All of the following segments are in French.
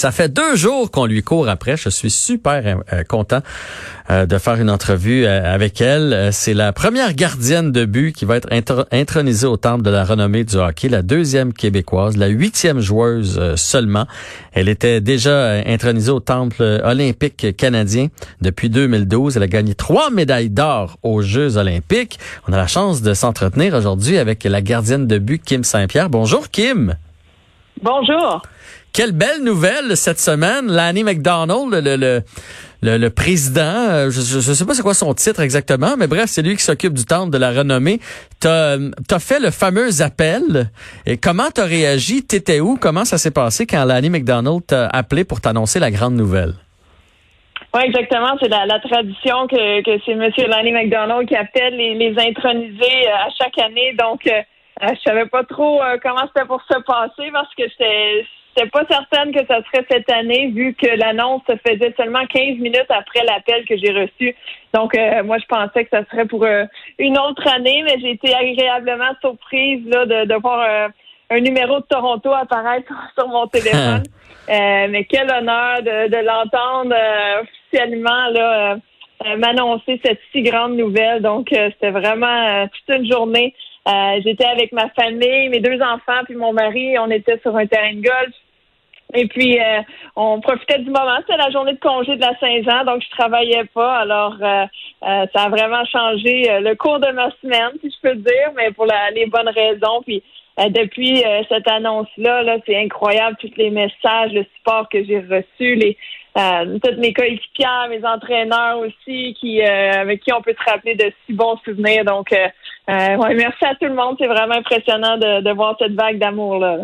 Ça fait deux jours qu'on lui court après. Je suis super euh, content euh, de faire une entrevue euh, avec elle. C'est la première gardienne de but qui va être intronisée au temple de la renommée du hockey, la deuxième québécoise, la huitième joueuse seulement. Elle était déjà intronisée au temple olympique canadien depuis 2012. Elle a gagné trois médailles d'or aux Jeux olympiques. On a la chance de s'entretenir aujourd'hui avec la gardienne de but Kim Saint-Pierre. Bonjour Kim. Bonjour. Quelle belle nouvelle cette semaine. Lanny McDonald, le, le, le, le président, euh, je ne sais pas c'est quoi son titre exactement, mais bref, c'est lui qui s'occupe du temple de la renommée. Tu as, fait le fameux appel. Et comment tu as réagi? T'étais où? Comment ça s'est passé quand Lanny McDonald t'a appelé pour t'annoncer la grande nouvelle? Oui, exactement. C'est la, tradition que, que c'est M. Lanny McDonald qui appelle les, les intronisés euh, à chaque année. Donc, euh, je savais pas trop comment c'était pour se passer parce que J'étais pas certaine que ça serait cette année, vu que l'annonce se faisait seulement 15 minutes après l'appel que j'ai reçu. Donc, euh, moi, je pensais que ça serait pour euh, une autre année, mais j'ai été agréablement surprise là, de, de voir euh, un numéro de Toronto apparaître sur mon téléphone. mais quel honneur de, de l'entendre officiellement là m'annoncer cette si grande nouvelle. Donc, c'était vraiment toute une journée. J'étais avec ma famille, mes deux enfants, puis mon mari. On était sur un terrain de golf. Et puis, euh, on profitait du moment. C'était la journée de congé de la Saint-Jean, donc je travaillais pas. Alors, euh, euh, ça a vraiment changé le cours de ma semaine, si je peux dire, mais pour les bonnes raisons. Puis, depuis cette annonce-là, -là, c'est incroyable tous les messages, le support que j'ai reçu, les toutes mes coéquipiers, mes entraîneurs aussi, avec qui on peut se rappeler de si bons souvenirs. Donc, euh, ouais, merci à tout le monde. C'est vraiment impressionnant de, de voir cette vague d'amour-là.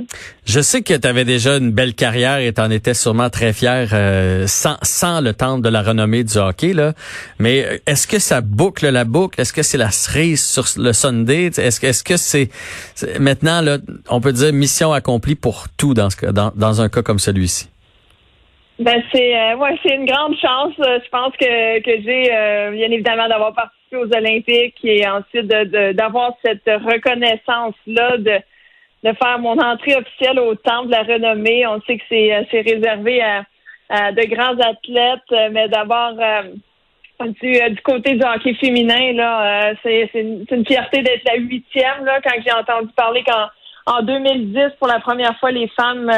Je sais que tu avais déjà une belle carrière et tu en étais sûrement très fier euh, sans, sans le temps de la renommée du hockey. Là. Mais euh, est-ce que ça boucle la boucle? Est-ce que c'est la cerise sur le Sunday? Est-ce que est-ce que c'est maintenant, là, on peut dire mission accomplie pour tout dans, ce, dans, dans un cas comme celui-ci? Ben c'est euh, ouais, c'est une grande chance. Je pense que, que j'ai bien évidemment d'avoir participé aux Olympiques et ensuite d'avoir cette reconnaissance-là de, faire mon entrée officielle au temple de la renommée. On sait que c'est euh, réservé à, de grands athlètes, mais d'abord euh, du, euh, côté du hockey féminin, là, c'est une, fierté d'être la huitième. Là, quand j'ai entendu parler qu'en en 2010, pour la première fois, les femmes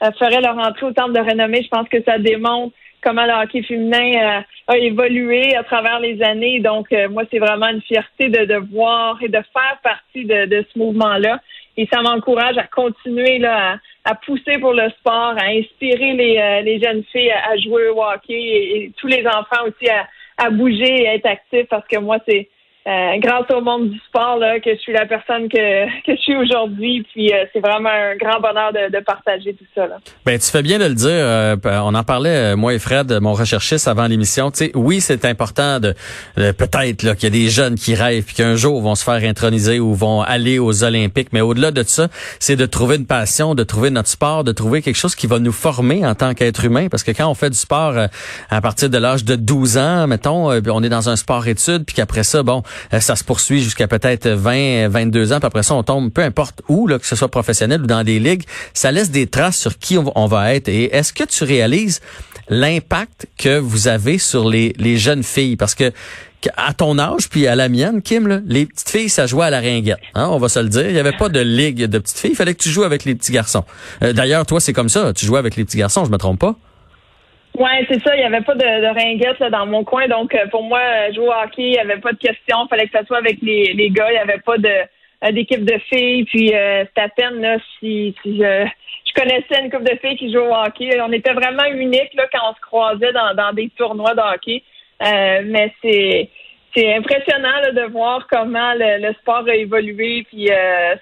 feraient leur entrée au temple de renommée, je pense que ça démontre comment le hockey féminin euh, a évolué à travers les années. Donc, euh, moi, c'est vraiment une fierté de, de voir et de faire partie de, de ce mouvement-là. Et ça m'encourage à continuer là, à, pousser pour le sport, à inspirer les, euh, les jeunes filles à, jouer au hockey et, et, tous les enfants aussi à, à bouger et à être actifs parce que moi, c'est euh, grâce au monde du sport là, que je suis la personne que, que je suis aujourd'hui. Puis euh, c'est vraiment un grand bonheur de, de partager tout ça. Là. Ben tu fais bien de le dire. Euh, on en parlait moi et Fred, mon recherchiste avant l'émission. Tu sais, oui, c'est important de, peut-être là qu'il y a des jeunes qui rêvent puis qu'un jour vont se faire introniser ou vont aller aux Olympiques. Mais au-delà de ça, c'est de trouver une passion, de trouver notre sport, de trouver quelque chose qui va nous former en tant qu'être humain. Parce que quand on fait du sport à partir de l'âge de 12 ans, mettons, on est dans un sport étude puis qu'après ça, bon euh, ça se poursuit jusqu'à peut-être 20, 22 ans, puis après ça, on tombe peu importe où, que ce soit professionnel ou dans des ligues, ça laisse des traces sur qui on va être. Et est-ce que tu réalises l'impact que vous avez sur les, jeunes filles? Parce que à ton âge, puis à la mienne, Kim, les petites filles, ça jouait à la ringuette. Hein, on va se le dire. Il n'y avait pas de ligue de petites filles. Il fallait que tu joues avec les petits garçons. Euh, d'ailleurs, toi, c'est comme ça. Tu joues avec les petits garçons, je me trompe pas? Oui, c'est ça. Il n'y avait pas de, de ringuette là, dans mon coin. Donc, euh, pour moi, jouer au hockey, il n'y avait pas de question. Fallait que ça soit avec les, les gars. Il n'y avait pas de euh, d'équipe de filles. Puis, euh, c'était à peine là, si, si je, je connaissais une couple de filles qui jouaient au hockey. On était vraiment unique là, quand on se croisait dans, dans des tournois de hockey. Euh, mais c'est c'est impressionnant là, de voir comment le, sport a évolué. Puis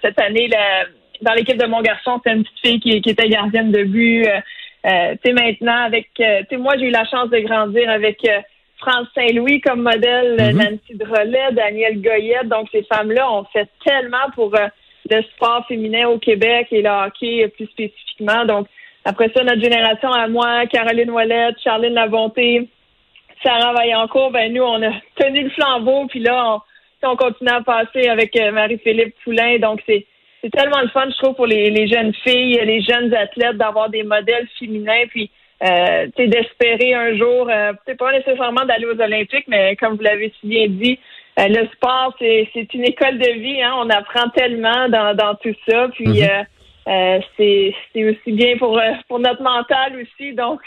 cette année, là, dans l'équipe de mon garçon, c'était une petite fille qui, qui était gardienne de but. Euh, tu sais, maintenant, avec, euh, tu sais, moi, j'ai eu la chance de grandir avec euh, France Saint-Louis comme modèle, mm-hmm. Nancy Drolet, Danielle Goyette. Donc, ces femmes-là ont fait tellement pour le sport féminin au Québec et le hockey plus spécifiquement. Donc, après ça, notre génération à moi, Caroline Ouellette, Charline Labonté, Sarah Vaillancourt, ben nous, on a tenu le flambeau, puis là, on, on continue à passer avec Marie-Philippe Poulain. Donc, c'est c'est tellement le fun, je trouve, pour les, jeunes filles, les jeunes athlètes d'avoir des modèles féminins. Puis euh, d'espérer un jour, euh, pas nécessairement d'aller aux Olympiques, mais comme vous l'avez si bien dit, euh, le sport, c'est, c'est une école de vie. Hein? On apprend tellement dans, dans tout ça. Puis mhm. euh, euh, c'est, aussi bien pour, pour notre mental aussi. Donc,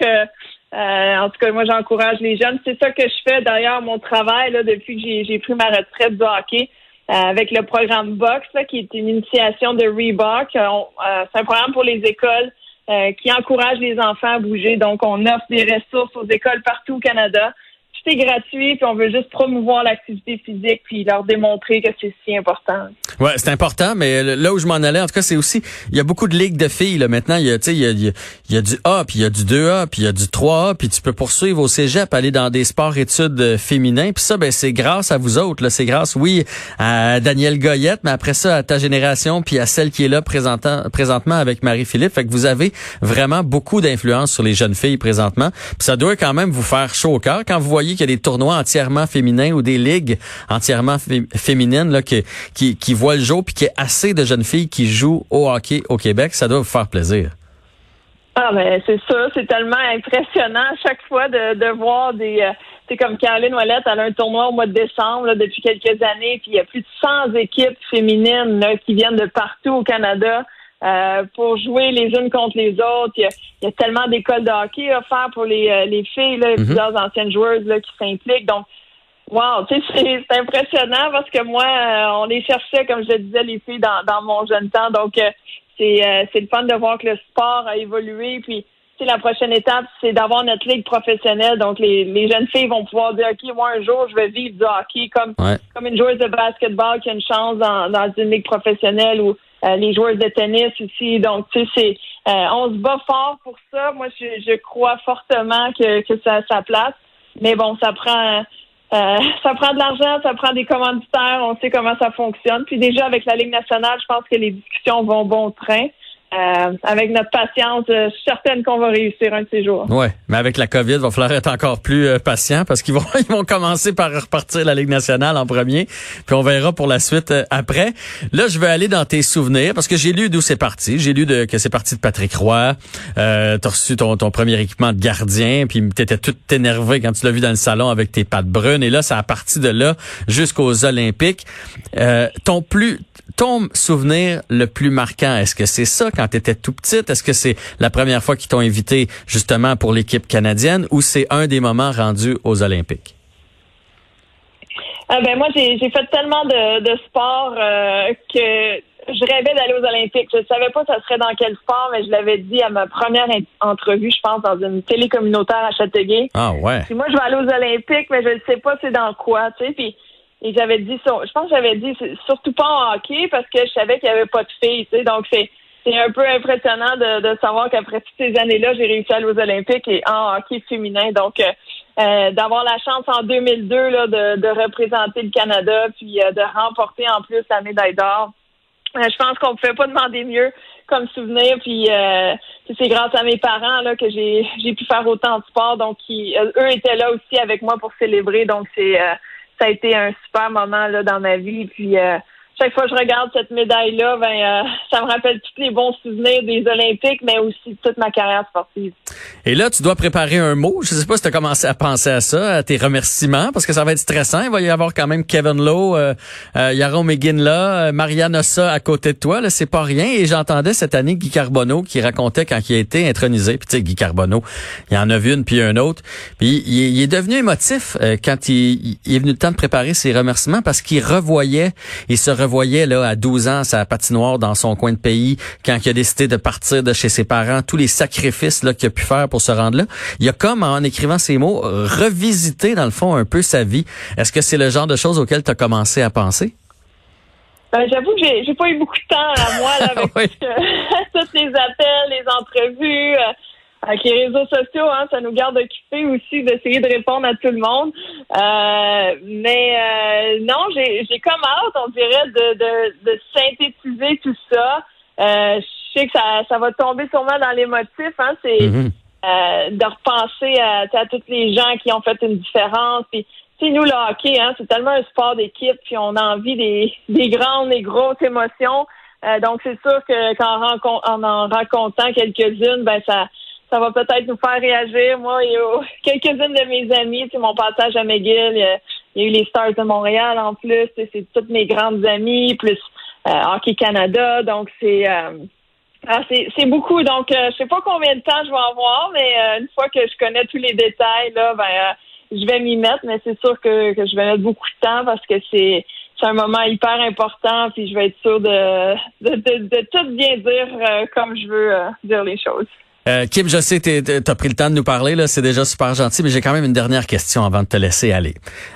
en tout cas, moi, j'encourage les jeunes. C'est ça que je fais d'ailleurs, mon travail, là, depuis que j'ai, j'ai pris ma retraite du hockey. Avec le programme Box, là, qui est une initiation de Reebok. c'est un programme pour les écoles qui encourage les enfants à bouger. Donc, on offre des ressources aux écoles partout au Canada c'est gratuit, puis on veut juste promouvoir l'activité physique, puis leur démontrer que c'est si important. Ouais, c'est important, mais là où je m'en allais, en tout cas, c'est aussi, il y a beaucoup de ligues de filles là. Maintenant, il y a, il y a, il y a du A, puis il y a du 2A, puis il y a du 3A, puis tu peux poursuivre au cégep, aller dans des sports-études euh, féminins, puis ça, ben c'est grâce à vous autres. Là, c'est grâce, oui, à Daniel Goyette, mais après ça, à ta génération, puis à celle qui est là présentement avec Marie-Philippe. Fait que vous avez vraiment beaucoup d'influence sur les jeunes filles présentement. Puis ça doit quand même vous faire chaud au cœur quand vous voyez qu'il y a des tournois entièrement féminins ou des ligues entièrement féminines là, qui, qui, qui voient le jour puis qu'il y ait assez de jeunes filles qui jouent au hockey au Québec, ça doit vous faire plaisir. Ah ben c'est ça, c'est tellement impressionnant à chaque fois de, de voir des c'est euh, comme Caroline Ouellette, elle a un tournoi au mois de décembre depuis quelques années, puis il y a plus de 100 équipes féminines qui viennent de partout au Canada. Euh, pour jouer les unes contre les autres. Il y a, tellement d'écoles de hockey à faire pour les, euh, les filles, là, mhm. plusieurs anciennes joueuses là, qui s'impliquent. Donc, wow, c'est impressionnant parce que moi, euh, on les cherchait, comme je le disais, les filles dans, dans mon jeune temps. Donc, c'est c'est le fun de voir que le sport a évolué. Puis, la prochaine étape, c'est d'avoir notre ligue professionnelle. Donc, les, les jeunes filles vont pouvoir dire, OK, moi, un jour, je vais vivre du hockey comme, comme une joueuse de basketball qui a une chance dans, dans une ligue professionnelle ou euh, les joueurs de tennis aussi. Donc, tu sais, c'est euh, on se bat fort pour ça. Moi, je, je crois fortement que, que ça a sa place. Mais bon, ça prend euh, ça prend de l'argent, ça prend des commanditaires, on sait comment ça fonctionne. Puis déjà avec la Ligue nationale, je pense que les discussions vont bon train. Euh, avec notre patience, euh, je suis certaine qu'on va réussir un de ces jours. Ouais, mais avec la COVID, il va falloir être encore plus euh, patient parce qu'ils vont ils vont commencer par repartir la Ligue nationale en premier, puis on verra pour la suite après. Là, je vais aller dans tes souvenirs parce que j'ai lu d'où c'est parti. J'ai lu que c'est parti de Patrick Roy. Euh, t'as reçu ton, ton premier équipement de gardien, puis t'étais tout énervé quand tu l'as vu dans le salon avec tes pattes brunes. Et là, ça a parti de là jusqu'aux Olympiques. ton plus ton souvenir le plus marquant, est-ce que c'est ça quand tu étais tout petite? Est-ce que c'est la première fois qu'ils t'ont invité justement pour l'équipe canadienne ou c'est un des moments rendus aux Olympiques? Ah ben moi, j'ai fait tellement de, de sport euh, que je rêvais d'aller aux Olympiques. Je ne savais pas ça serait dans quel sport, mais je l'avais dit à ma première entrevue, je pense, dans une télé communautaire à Châteauguay. Ah ouais. Puis moi, je vais aller aux Olympiques, mais je ne sais pas c'est dans quoi, tu sais. Puis et j'avais dit, je pense que j'avais dit surtout pas en hockey parce que je savais qu'il n'y avait pas de filles, tu sais. Donc c'est un peu impressionnant de, de savoir qu'après toutes ces années-là, j'ai réussi à aller aux Olympiques et en hockey féminin. Donc euh, euh d'avoir la chance en 2002 là, de, de représenter le Canada puis euh, de remporter en plus la médaille d'or. Euh, je pense qu'on ne pouvait pas demander mieux comme souvenir. Puis c'est grâce à mes parents là que j'ai j'ai pu faire autant de sport. Donc eux étaient là aussi avec moi pour célébrer. Donc c'est ça a été un super moment là, dans ma vie. Puis euh, chaque fois que je regarde cette médaille-là, ben, euh, ça me rappelle tous les bons souvenirs des Olympiques, mais aussi toute ma carrière sportive. Et là, tu dois préparer un mot. Je sais pas si tu as commencé à penser à ça, à tes remerciements, parce que ça va être stressant. Il va y avoir quand même Kevin Lowe, euh, euh Yaron McGinn là, euh, Marianne Ossa à côté de toi. Là, c'est pas rien. Et j'entendais cette année Guy Carbonneau qui racontait quand il a été intronisé. Puis tu sais, Guy Carbonneau, il en a vu une puis un autre. Puis il, est devenu émotif quand il, il, est venu le temps de préparer ses remerciements parce qu'il revoyait, il se voyait là à 12 ans sa patinoire dans son coin de pays quand il a décidé de partir de chez ses parents, tous les sacrifices là qu'il a pu faire pour se rendre là. Il a comme en écrivant ces mots revisité dans le fond un peu sa vie. Est-ce que c'est le genre de choses auxquelles tu as commencé à penser? Ben, j'avoue que j'ai, pas eu beaucoup de temps à moi là, avec tous les appels, les entrevues. Euh, avec les réseaux sociaux, hein, ça nous garde occupés aussi d'essayer de répondre à tout le monde. Euh, mais euh, non, j'ai, j'ai comme hâte, on dirait, de, de, de synthétiser tout ça. Euh, je sais que ça, ça va tomber sûrement dans les motifs. Hein, c'est euh, de repenser à, à tous les gens qui ont fait une différence. Puis, nous, le hockey, hein, c'est tellement un sport d'équipe, puis on a envie des, des grandes et grosses émotions. Euh, donc, c'est sûr que qu'en en, en racontant quelques-unes, ben ça ça va peut-être nous faire réagir. Moi et quelques-unes de mes amis, c'est mon passage à McGill, il y, a, eu les Stars de Montréal en plus, c'est toutes mes grandes amies, plus euh, Hockey Canada, donc c'est euh, ah, c'est beaucoup. Donc, euh, je sais pas combien de temps je vais avoir, mais euh, une fois que je connais tous les détails, là, ben, je vais m'y mettre. Mais c'est sûr que, que je vais mettre beaucoup de temps parce que c'est c'est un moment hyper important, puis je vais être sûre de, de, de, tout bien dire comme je veux dire les choses. Euh, Kim, je sais que tu pris le temps de nous parler, là, c'est déjà super gentil, mais j'ai quand même une dernière question avant de te laisser aller.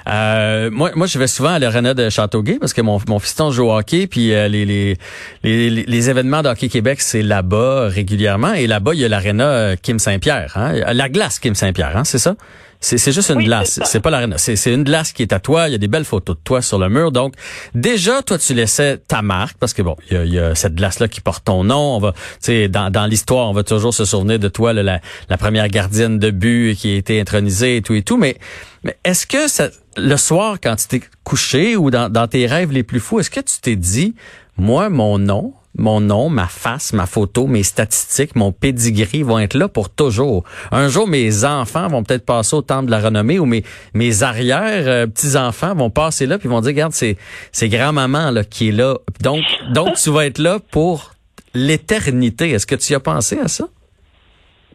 Euh, moi, moi, je vais souvent à l'arena de Châteauguay parce que mon, mon fiston joue au hockey, puis euh, les, les, les, les, événements de Hockey Québec, c'est là-bas régulièrement. Et là-bas, il y a l'aréna Kim Saint-Pierre, hein? la glace Kim Saint-Pierre, hein, c'est ça? C'est juste une glace. C'est pas l'arena. C'est une glace qui est à toi. Il y a des belles photos de toi sur le mur. Donc, déjà, toi, tu laissais ta marque parce que bon, il y a, cette glace-là qui porte ton nom. On va, tu sais, dans, dans l'histoire, on va toujours se souvenir de toi, la, la, première gardienne de but qui a été intronisée et tout et tout. Mais, mais est-ce que ça, le soir, quand tu t'es couché ou dans, dans tes rêves les plus fous, est-ce que tu t'es dit, moi, mon nom, mon nom, ma face, ma photo, mes statistiques, mon pedigree vont être là pour toujours. Un jour, mes enfants vont peut-être passer au temple de la renommée ou mes, mes arrières euh, petits-enfants vont passer là puis vont dire, regarde, c'est, c'est grand-maman là, qui est là. Donc, donc tu vas être là pour l'éternité. Est-ce que tu y as pensé à ça?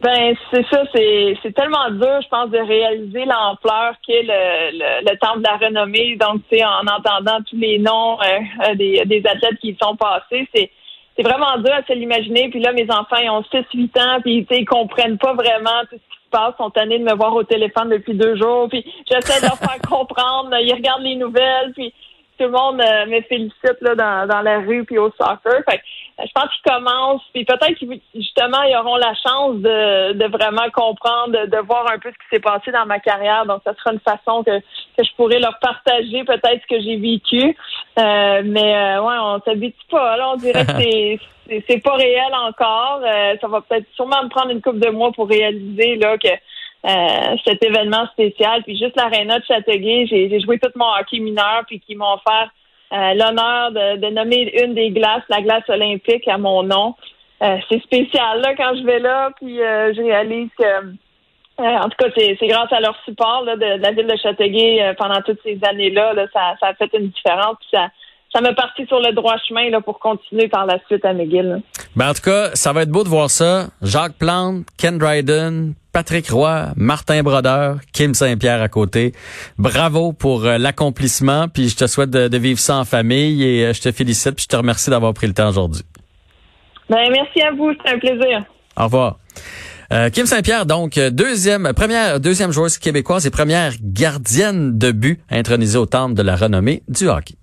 Ben c'est ça, c'est c'est tellement dur, je pense, de réaliser l'ampleur qu'est le, le, le temple de la renommée. Donc, tu sais, en entendant tous les noms euh, des, des athlètes qui y sont passés, c'est c'est vraiment dur à se l'imaginer. Puis là, mes enfants, ils ont 6-8 ans, puis ils comprennent pas vraiment tout ce qui se passe. Ils sont tannés de me voir au téléphone depuis deux jours. Puis j'essaie de leur faire comprendre. Ils regardent les nouvelles, puis tout le monde euh, me félicite là, dans, dans la rue puis au soccer. Fait je pense qu'ils commencent, puis peut-être justement ils auront la chance de, de vraiment comprendre, de, voir un peu ce qui s'est passé dans ma carrière. Donc, ça sera une façon que, que je pourrais leur partager peut-être ce que j'ai vécu. Euh, mais euh, ouais, on s'habitue pas. Là, on dirait que c'est c'est pas réel encore. Euh, ça va peut-être sûrement me prendre une couple de mois pour réaliser là que euh, cet événement spécial. Puis juste l'aréna de Châteauguay, j'ai joué tout mon hockey mineur, puis qui m'ont offert euh, l'honneur de, de, nommer une des glaces, la glace olympique, à mon nom. Euh, c'est spécial là quand je vais là, puis euh, je réalise que en tout cas, c'est grâce à leur support là, de, la ville de Châteauguay pendant toutes ces années-là, là, ça, ça a fait une différence. Puis ça, ça m'a parti sur le droit chemin là, pour continuer par la suite à McGill. Ben, en tout cas, ça va être beau de voir ça. Jacques Plante, Ken Dryden, Patrick Roy, Martin Brodeur, Kim Saint-Pierre à côté. Bravo pour euh, l'accomplissement, puis je te souhaite de, vivre ça en famille et euh, je te félicite puis je te remercie d'avoir pris le temps aujourd'hui. Ben, merci à vous, c'est un plaisir. Au revoir. Euh, Kim Saint-Pierre, donc deuxième, première, deuxième joueuse québécoise et première gardienne de but intronisée au temple de la renommée du hockey.